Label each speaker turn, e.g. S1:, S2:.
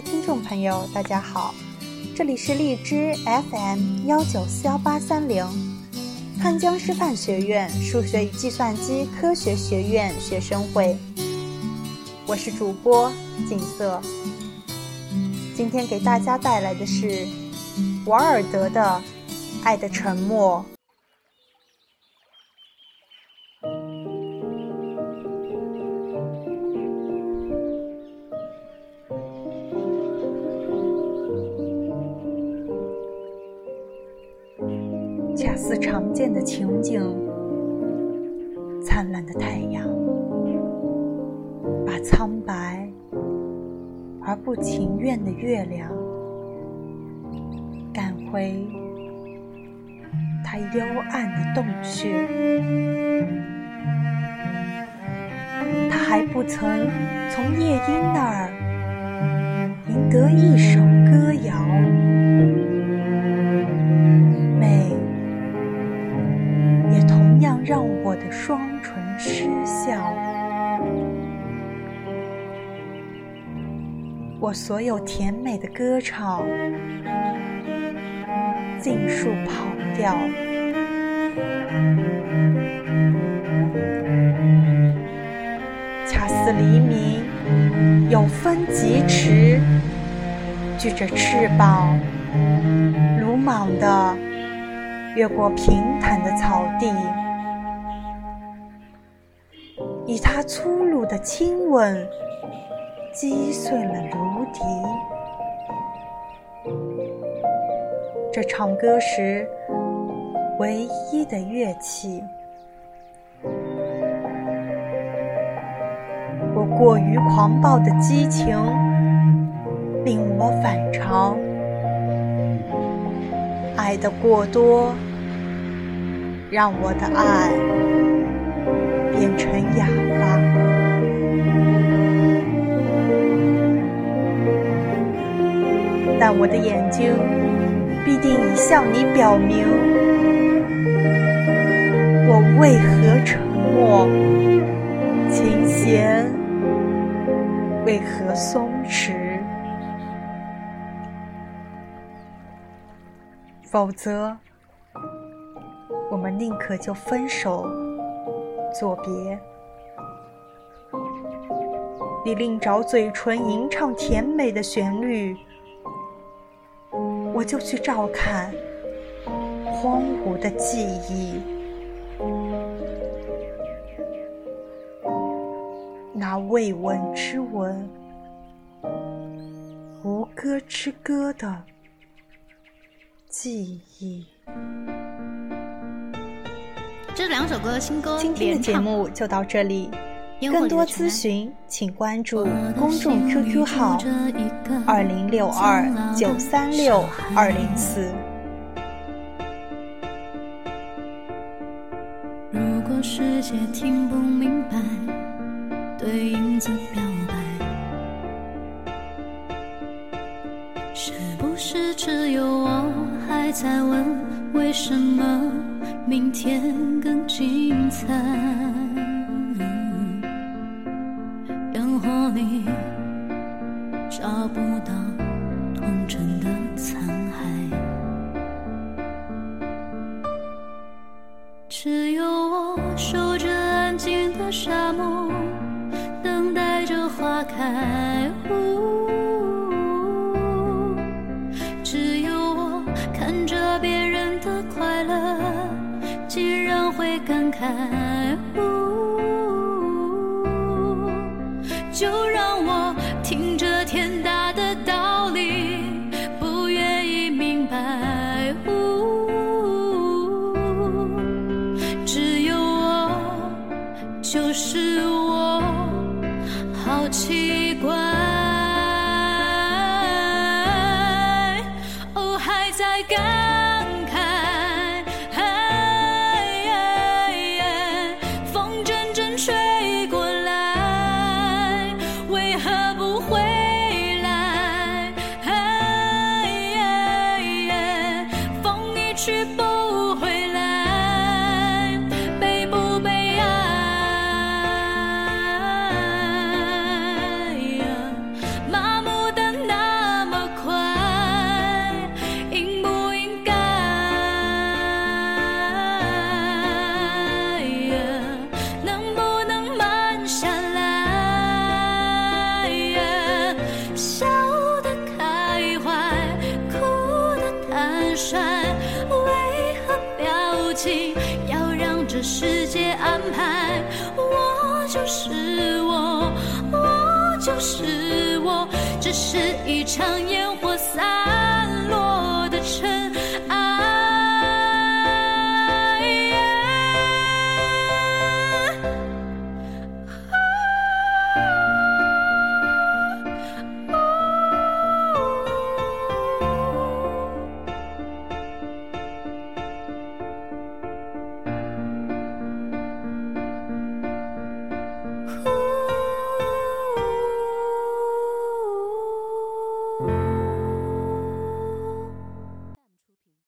S1: 听众朋友，大家好，这里是荔枝 FM 幺九四幺八三零，汉江师范学院数学与计算机科学学院学生会，我是主播景色。今天给大家带来的是瓦尔德的《爱的沉默》。似常见的情景，灿烂的太阳，把苍白而不情愿的月亮，赶回它幽暗的洞穴。他还不曾从夜莺那儿赢得一首歌谣。我所有甜美的歌唱尽数跑掉。恰似黎明有风疾驰，举着翅膀，鲁莽地越过平坦的草地。以他粗鲁的亲吻击碎了芦笛。这唱歌时唯一的乐器。我过于狂暴的激情令我反常，爱的过多让我的爱。变成哑巴，我的眼睛必定已向你表明，我为何沉默，琴弦为何松弛，否则，我们宁可就分手。作别，你另找嘴唇吟唱甜美的旋律，我就去照看荒芜的记忆。那未闻之闻，无歌之歌的记忆。
S2: 这两首歌新歌，
S1: 今天的节目就到这里。更多咨询，请关注公众 QQ 号二零六二九三六二零四。
S3: 如果世界听不明白，对影子表白，是不是只有我还在问为什么？明天更精彩，里找不到童真的残骸，只有我守着安静的沙漠，等待着花开。只有我看着别人的快乐。竟然会感慨，就是我，好奇怪。哦，还在感。帅，为何表情要让这世界安排？我就是我，我就是我，这是一场烟火赛。